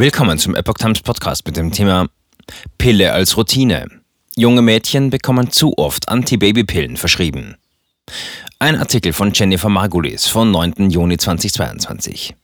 Willkommen zum Epoch Times Podcast mit dem Thema Pille als Routine. Junge Mädchen bekommen zu oft Antibabypillen verschrieben. Ein Artikel von Jennifer Margulis vom 9. Juni 2022.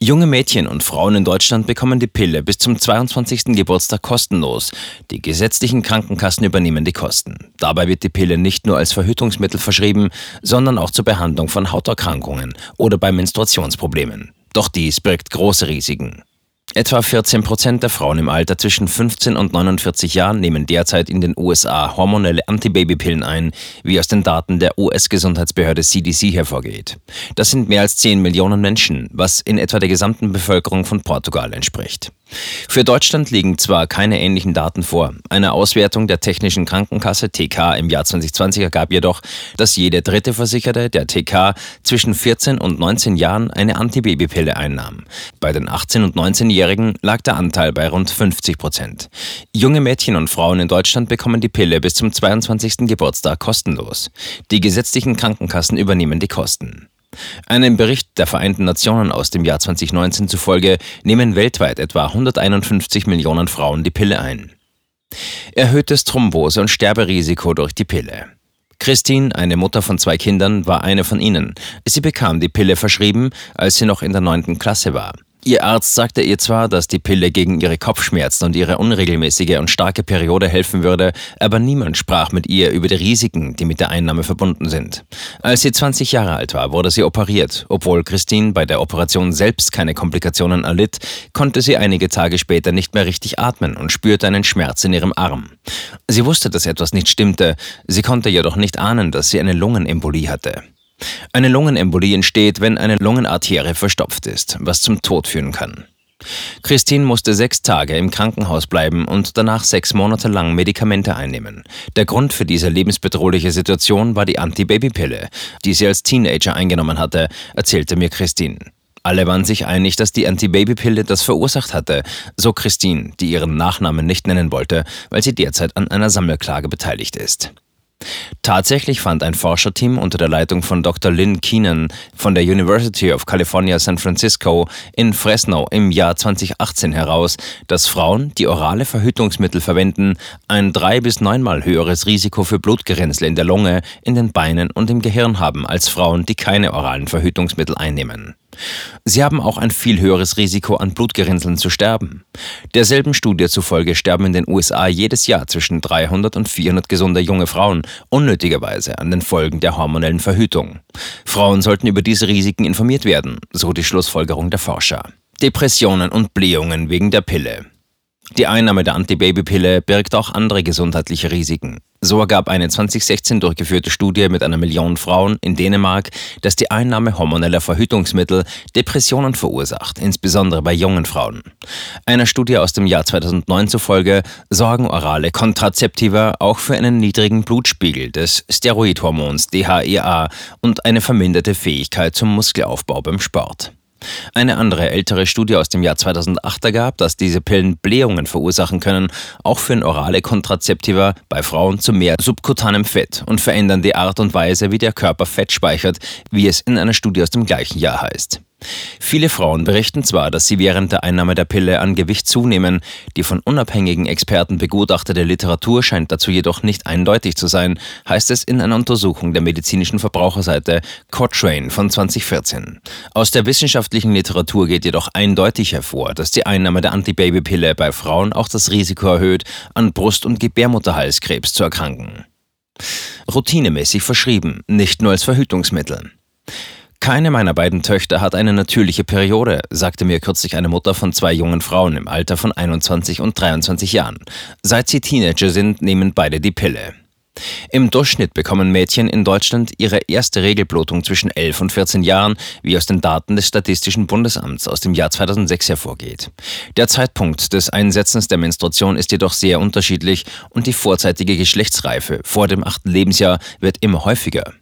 Junge Mädchen und Frauen in Deutschland bekommen die Pille bis zum 22. Geburtstag kostenlos. Die gesetzlichen Krankenkassen übernehmen die Kosten. Dabei wird die Pille nicht nur als Verhütungsmittel verschrieben, sondern auch zur Behandlung von Hauterkrankungen oder bei Menstruationsproblemen. Doch dies birgt große Risiken. Etwa 14 Prozent der Frauen im Alter zwischen 15 und 49 Jahren nehmen derzeit in den USA hormonelle Antibabypillen ein, wie aus den Daten der US-Gesundheitsbehörde CDC hervorgeht. Das sind mehr als 10 Millionen Menschen, was in etwa der gesamten Bevölkerung von Portugal entspricht. Für Deutschland liegen zwar keine ähnlichen Daten vor. Eine Auswertung der Technischen Krankenkasse TK im Jahr 2020 ergab jedoch, dass jede dritte Versicherte der TK zwischen 14 und 19 Jahren eine Antibabypille einnahm. Bei den 18- und 19-Jährigen lag der Anteil bei rund 50 Prozent. Junge Mädchen und Frauen in Deutschland bekommen die Pille bis zum 22. Geburtstag kostenlos. Die gesetzlichen Krankenkassen übernehmen die Kosten. Einem Bericht der Vereinten Nationen aus dem Jahr 2019 zufolge nehmen weltweit etwa 151 Millionen Frauen die Pille ein. Erhöhtes Thrombose- und Sterberisiko durch die Pille. Christine, eine Mutter von zwei Kindern, war eine von ihnen. Sie bekam die Pille verschrieben, als sie noch in der neunten Klasse war. Ihr Arzt sagte ihr zwar, dass die Pille gegen ihre Kopfschmerzen und ihre unregelmäßige und starke Periode helfen würde, aber niemand sprach mit ihr über die Risiken, die mit der Einnahme verbunden sind. Als sie 20 Jahre alt war, wurde sie operiert. Obwohl Christine bei der Operation selbst keine Komplikationen erlitt, konnte sie einige Tage später nicht mehr richtig atmen und spürte einen Schmerz in ihrem Arm. Sie wusste, dass etwas nicht stimmte, sie konnte jedoch nicht ahnen, dass sie eine Lungenembolie hatte. Eine Lungenembolie entsteht, wenn eine Lungenarterie verstopft ist, was zum Tod führen kann. Christine musste sechs Tage im Krankenhaus bleiben und danach sechs Monate lang Medikamente einnehmen. Der Grund für diese lebensbedrohliche Situation war die Antibabypille, die sie als Teenager eingenommen hatte, erzählte mir Christine. Alle waren sich einig, dass die Antibabypille das verursacht hatte, so Christine, die ihren Nachnamen nicht nennen wollte, weil sie derzeit an einer Sammelklage beteiligt ist. Tatsächlich fand ein Forscherteam unter der Leitung von Dr. Lynn Keenan von der University of California San Francisco in Fresno im Jahr 2018 heraus, dass Frauen, die orale Verhütungsmittel verwenden, ein drei- bis neunmal höheres Risiko für Blutgerinnsel in der Lunge, in den Beinen und im Gehirn haben als Frauen, die keine oralen Verhütungsmittel einnehmen. Sie haben auch ein viel höheres Risiko, an Blutgerinnseln zu sterben. Derselben Studie zufolge sterben in den USA jedes Jahr zwischen 300 und 400 gesunde junge Frauen unnötigerweise an den Folgen der hormonellen Verhütung. Frauen sollten über diese Risiken informiert werden, so die Schlussfolgerung der Forscher. Depressionen und Blähungen wegen der Pille. Die Einnahme der Antibabypille birgt auch andere gesundheitliche Risiken. So ergab eine 2016 durchgeführte Studie mit einer Million Frauen in Dänemark, dass die Einnahme hormoneller Verhütungsmittel Depressionen verursacht, insbesondere bei jungen Frauen. Einer Studie aus dem Jahr 2009 zufolge sorgen orale Kontrazeptiva auch für einen niedrigen Blutspiegel des Steroidhormons DHEA und eine verminderte Fähigkeit zum Muskelaufbau beim Sport. Eine andere ältere Studie aus dem Jahr 2008 ergab, dass diese Pillen Blähungen verursachen können, auch für orale Kontrazeptiva bei Frauen zu mehr subkutanem Fett und verändern die Art und Weise, wie der Körper Fett speichert, wie es in einer Studie aus dem gleichen Jahr heißt. Viele Frauen berichten zwar, dass sie während der Einnahme der Pille an Gewicht zunehmen, die von unabhängigen Experten begutachtete Literatur scheint dazu jedoch nicht eindeutig zu sein, heißt es in einer Untersuchung der medizinischen Verbraucherseite Cochrane von 2014. Aus der wissenschaftlichen Literatur geht jedoch eindeutig hervor, dass die Einnahme der Antibabypille bei Frauen auch das Risiko erhöht, an Brust- und Gebärmutterhalskrebs zu erkranken. Routinemäßig verschrieben, nicht nur als Verhütungsmittel. Keine meiner beiden Töchter hat eine natürliche Periode, sagte mir kürzlich eine Mutter von zwei jungen Frauen im Alter von 21 und 23 Jahren. Seit sie Teenager sind, nehmen beide die Pille. Im Durchschnitt bekommen Mädchen in Deutschland ihre erste Regelblutung zwischen 11 und 14 Jahren, wie aus den Daten des Statistischen Bundesamts aus dem Jahr 2006 hervorgeht. Der Zeitpunkt des Einsetzens der Menstruation ist jedoch sehr unterschiedlich und die vorzeitige Geschlechtsreife vor dem achten Lebensjahr wird immer häufiger.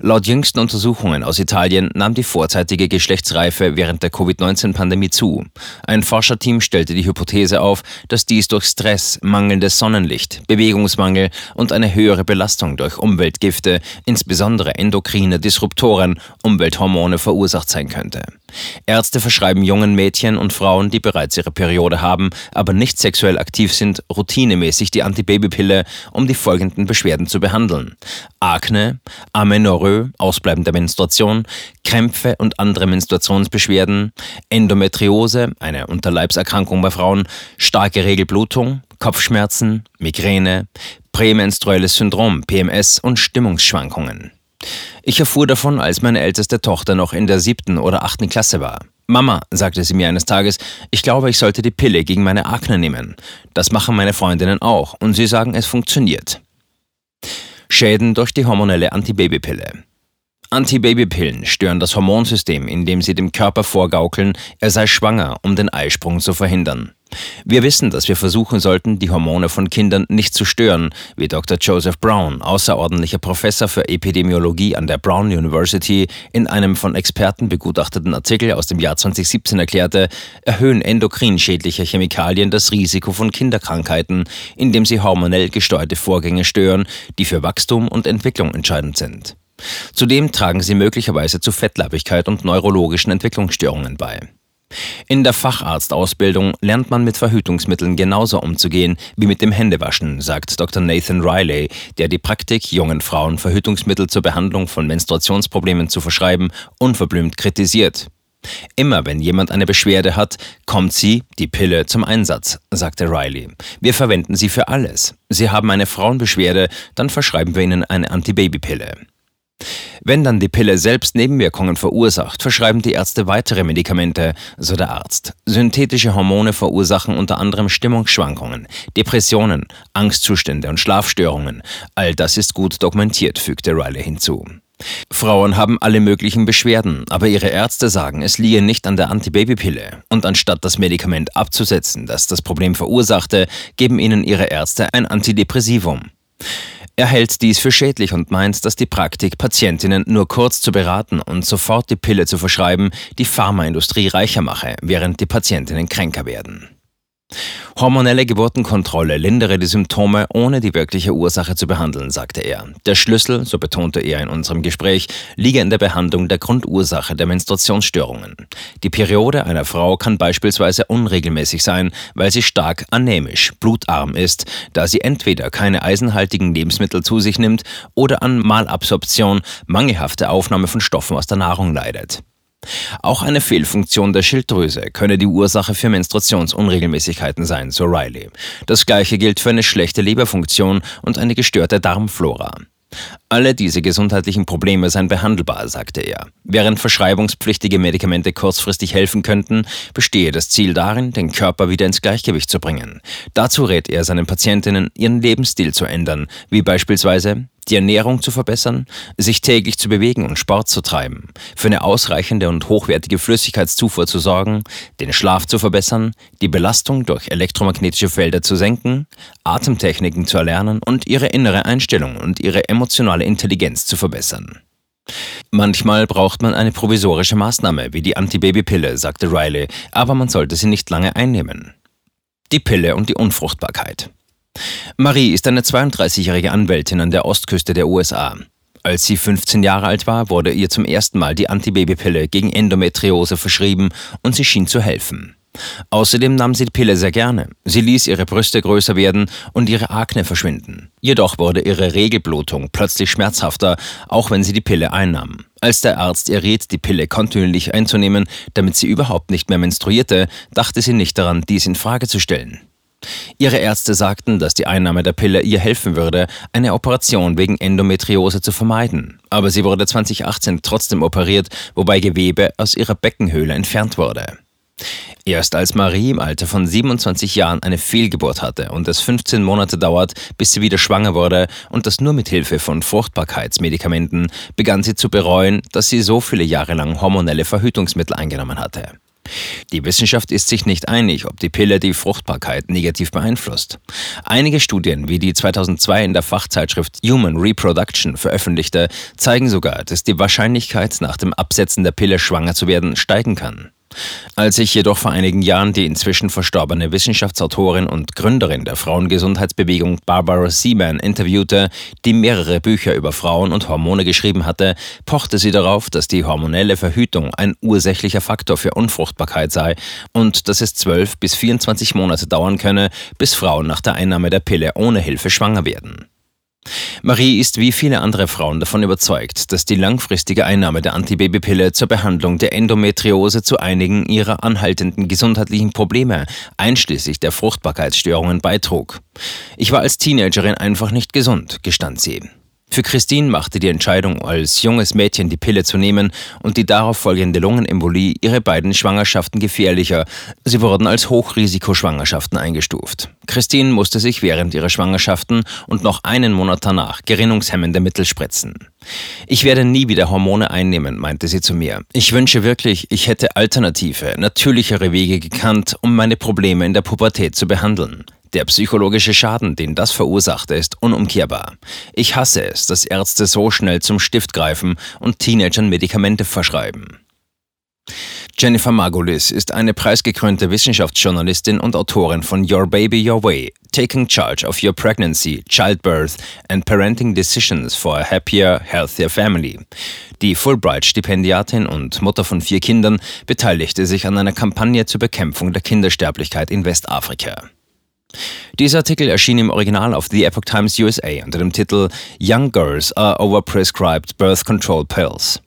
Laut jüngsten Untersuchungen aus Italien nahm die vorzeitige Geschlechtsreife während der Covid-19-Pandemie zu. Ein Forscherteam stellte die Hypothese auf, dass dies durch Stress, mangelndes Sonnenlicht, Bewegungsmangel und eine höhere Belastung durch Umweltgifte, insbesondere endokrine Disruptoren, Umwelthormone verursacht sein könnte. Ärzte verschreiben jungen Mädchen und Frauen, die bereits ihre Periode haben, aber nicht sexuell aktiv sind, routinemäßig die Antibabypille, um die folgenden Beschwerden zu behandeln. Akne, Amenorrhoe, Ausbleiben der Menstruation, Krämpfe und andere Menstruationsbeschwerden, Endometriose, eine Unterleibserkrankung bei Frauen, starke Regelblutung, Kopfschmerzen, Migräne, prämenstruelles Syndrom, PMS und Stimmungsschwankungen. Ich erfuhr davon, als meine älteste Tochter noch in der siebten oder achten Klasse war. Mama, sagte sie mir eines Tages, ich glaube, ich sollte die Pille gegen meine Akne nehmen. Das machen meine Freundinnen auch und sie sagen, es funktioniert. Schäden durch die hormonelle Antibabypille. Antibabypillen stören das Hormonsystem, indem sie dem Körper vorgaukeln, er sei schwanger, um den Eisprung zu verhindern. Wir wissen, dass wir versuchen sollten, die Hormone von Kindern nicht zu stören, wie Dr. Joseph Brown, außerordentlicher Professor für Epidemiologie an der Brown University, in einem von Experten begutachteten Artikel aus dem Jahr 2017 erklärte, erhöhen endokrin schädliche Chemikalien das Risiko von Kinderkrankheiten, indem sie hormonell gesteuerte Vorgänge stören, die für Wachstum und Entwicklung entscheidend sind. Zudem tragen sie möglicherweise zu Fettleibigkeit und neurologischen Entwicklungsstörungen bei. In der Facharztausbildung lernt man mit Verhütungsmitteln genauso umzugehen wie mit dem Händewaschen, sagt Dr. Nathan Riley, der die Praktik, jungen Frauen Verhütungsmittel zur Behandlung von Menstruationsproblemen zu verschreiben, unverblümt kritisiert. Immer wenn jemand eine Beschwerde hat, kommt sie, die Pille, zum Einsatz, sagte Riley. Wir verwenden sie für alles. Sie haben eine Frauenbeschwerde, dann verschreiben wir ihnen eine Antibabypille. Wenn dann die Pille selbst Nebenwirkungen verursacht, verschreiben die Ärzte weitere Medikamente, so der Arzt. Synthetische Hormone verursachen unter anderem Stimmungsschwankungen, Depressionen, Angstzustände und Schlafstörungen. All das ist gut dokumentiert, fügte Riley hinzu. Frauen haben alle möglichen Beschwerden, aber ihre Ärzte sagen, es liege nicht an der Antibabypille. Und anstatt das Medikament abzusetzen, das das Problem verursachte, geben ihnen ihre Ärzte ein Antidepressivum. Er hält dies für schädlich und meint, dass die Praktik, Patientinnen nur kurz zu beraten und sofort die Pille zu verschreiben, die Pharmaindustrie reicher mache, während die Patientinnen kränker werden. Hormonelle Geburtenkontrolle lindere die Symptome, ohne die wirkliche Ursache zu behandeln, sagte er. Der Schlüssel, so betonte er in unserem Gespräch, liege in der Behandlung der Grundursache der Menstruationsstörungen. Die Periode einer Frau kann beispielsweise unregelmäßig sein, weil sie stark anämisch, blutarm ist, da sie entweder keine eisenhaltigen Lebensmittel zu sich nimmt oder an Malabsorption, mangelhafte Aufnahme von Stoffen aus der Nahrung leidet. Auch eine Fehlfunktion der Schilddrüse könne die Ursache für Menstruationsunregelmäßigkeiten sein, so Riley. Das gleiche gilt für eine schlechte Leberfunktion und eine gestörte Darmflora. Alle diese gesundheitlichen Probleme seien behandelbar, sagte er. Während verschreibungspflichtige Medikamente kurzfristig helfen könnten, bestehe das Ziel darin, den Körper wieder ins Gleichgewicht zu bringen. Dazu rät er seinen Patientinnen, ihren Lebensstil zu ändern, wie beispielsweise die Ernährung zu verbessern, sich täglich zu bewegen und Sport zu treiben, für eine ausreichende und hochwertige Flüssigkeitszufuhr zu sorgen, den Schlaf zu verbessern, die Belastung durch elektromagnetische Felder zu senken, Atemtechniken zu erlernen und ihre innere Einstellung und ihre emotionale Intelligenz zu verbessern. Manchmal braucht man eine provisorische Maßnahme wie die Antibabypille, sagte Riley, aber man sollte sie nicht lange einnehmen. Die Pille und die Unfruchtbarkeit. Marie ist eine 32-jährige Anwältin an der Ostküste der USA. Als sie 15 Jahre alt war, wurde ihr zum ersten Mal die Antibabypille gegen Endometriose verschrieben und sie schien zu helfen. Außerdem nahm sie die Pille sehr gerne. Sie ließ ihre Brüste größer werden und ihre Akne verschwinden. Jedoch wurde ihre Regelblutung plötzlich schmerzhafter, auch wenn sie die Pille einnahm. Als der Arzt ihr riet, die Pille kontinuierlich einzunehmen, damit sie überhaupt nicht mehr menstruierte, dachte sie nicht daran, dies in Frage zu stellen. Ihre Ärzte sagten, dass die Einnahme der Pille ihr helfen würde, eine Operation wegen Endometriose zu vermeiden. Aber sie wurde 2018 trotzdem operiert, wobei Gewebe aus ihrer Beckenhöhle entfernt wurde. Erst als Marie im Alter von 27 Jahren eine Fehlgeburt hatte und es 15 Monate dauert, bis sie wieder schwanger wurde und das nur mit Hilfe von Fruchtbarkeitsmedikamenten, begann sie zu bereuen, dass sie so viele Jahre lang hormonelle Verhütungsmittel eingenommen hatte. Die Wissenschaft ist sich nicht einig, ob die Pille die Fruchtbarkeit negativ beeinflusst. Einige Studien, wie die 2002 in der Fachzeitschrift Human Reproduction veröffentlichte, zeigen sogar, dass die Wahrscheinlichkeit, nach dem Absetzen der Pille schwanger zu werden, steigen kann. Als ich jedoch vor einigen Jahren die inzwischen verstorbene Wissenschaftsautorin und Gründerin der Frauengesundheitsbewegung Barbara Seaman interviewte, die mehrere Bücher über Frauen und Hormone geschrieben hatte, pochte sie darauf, dass die hormonelle Verhütung ein ursächlicher Faktor für Unfruchtbarkeit sei und dass es 12 bis 24 Monate dauern könne, bis Frauen nach der Einnahme der Pille ohne Hilfe schwanger werden. Marie ist wie viele andere Frauen davon überzeugt, dass die langfristige Einnahme der Antibabypille zur Behandlung der Endometriose zu einigen ihrer anhaltenden gesundheitlichen Probleme, einschließlich der Fruchtbarkeitsstörungen, beitrug. Ich war als Teenagerin einfach nicht gesund, gestand sie. Für Christine machte die Entscheidung, als junges Mädchen die Pille zu nehmen und die darauf folgende Lungenembolie ihre beiden Schwangerschaften gefährlicher. Sie wurden als Hochrisikoschwangerschaften eingestuft. Christine musste sich während ihrer Schwangerschaften und noch einen Monat danach gerinnungshemmende Mittel spritzen. Ich werde nie wieder Hormone einnehmen, meinte sie zu mir. Ich wünsche wirklich, ich hätte alternative, natürlichere Wege gekannt, um meine Probleme in der Pubertät zu behandeln. Der psychologische Schaden, den das verursachte, ist unumkehrbar. Ich hasse es, dass Ärzte so schnell zum Stift greifen und Teenagern Medikamente verschreiben. Jennifer Margulis ist eine preisgekrönte Wissenschaftsjournalistin und Autorin von Your Baby Your Way, Taking Charge of Your Pregnancy, Childbirth and Parenting Decisions for a Happier, Healthier Family. Die Fulbright-Stipendiatin und Mutter von vier Kindern beteiligte sich an einer Kampagne zur Bekämpfung der Kindersterblichkeit in Westafrika. Dieser Artikel erschien im Original auf The Epoch Times USA unter dem Titel Young Girls are Overprescribed Birth Control Pills.